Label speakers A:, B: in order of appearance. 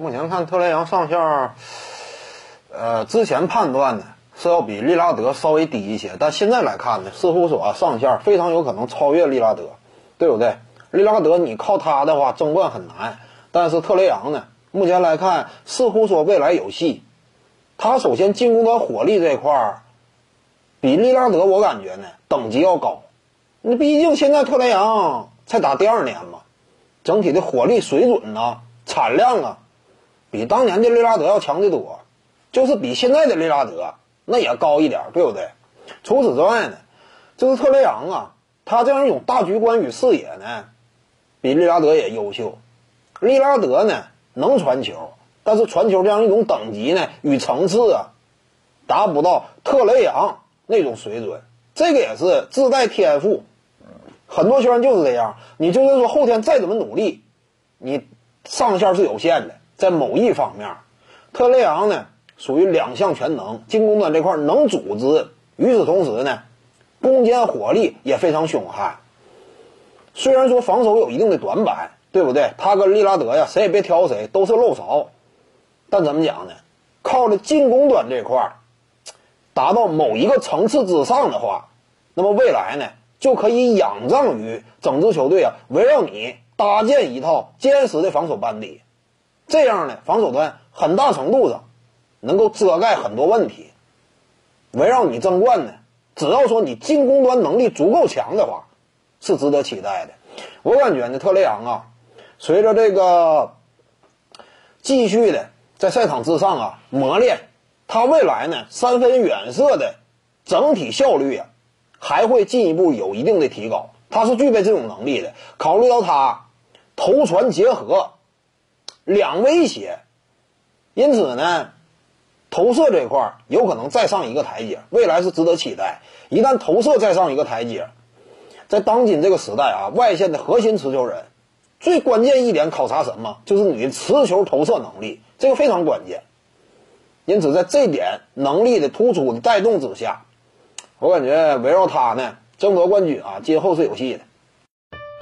A: 目前看特雷杨上限，呃，之前判断呢是要比利拉德稍微低一些，但现在来看呢，似乎说啊上限非常有可能超越利拉德，对不对？利拉德你靠他的话争冠很难，但是特雷杨呢，目前来看似乎说未来有戏。他首先进攻端火力这块儿，比利拉德我感觉呢等级要高。那毕竟现在特雷杨才打第二年嘛，整体的火力水准呢、产量啊，比当年的利拉德要强得多。就是比现在的利拉德那也高一点，对不对？除此之外呢，就是特雷杨啊，他这样一种大局观与视野呢，比利拉德也优秀。利拉德呢能传球。但是传球这样一种等级呢与层次啊，达不到特雷杨那种水准，这个也是自带天赋。很多球员就是这样，你就算说后天再怎么努力，你上限是有限的，在某一方面，特雷杨呢属于两项全能，进攻端这块能组织，与此同时呢，攻坚火力也非常凶悍。虽然说防守有一定的短板，对不对？他跟利拉德呀，谁也别挑谁，都是漏勺。但怎么讲呢？靠着进攻端这块儿达到某一个层次之上的话，那么未来呢就可以仰仗于整支球队啊，围绕你搭建一套坚实的防守班底，这样呢防守端很大程度上能够遮盖很多问题。围绕你争冠呢，只要说你进攻端能力足够强的话，是值得期待的。我感觉呢，特雷杨啊，随着这个继续的。在赛场之上啊，磨练他未来呢三分远射的整体效率啊，还会进一步有一定的提高。他是具备这种能力的。考虑到他投传结合两威胁，因此呢，投射这块有可能再上一个台阶，未来是值得期待。一旦投射再上一个台阶，在当今这个时代啊，外线的核心持球人最关键一点考察什么？就是你的持球投射能力。这个非常关键，因此在这点能力的突出的带动之下，我感觉围绕他呢争夺冠军啊，今后是有戏的。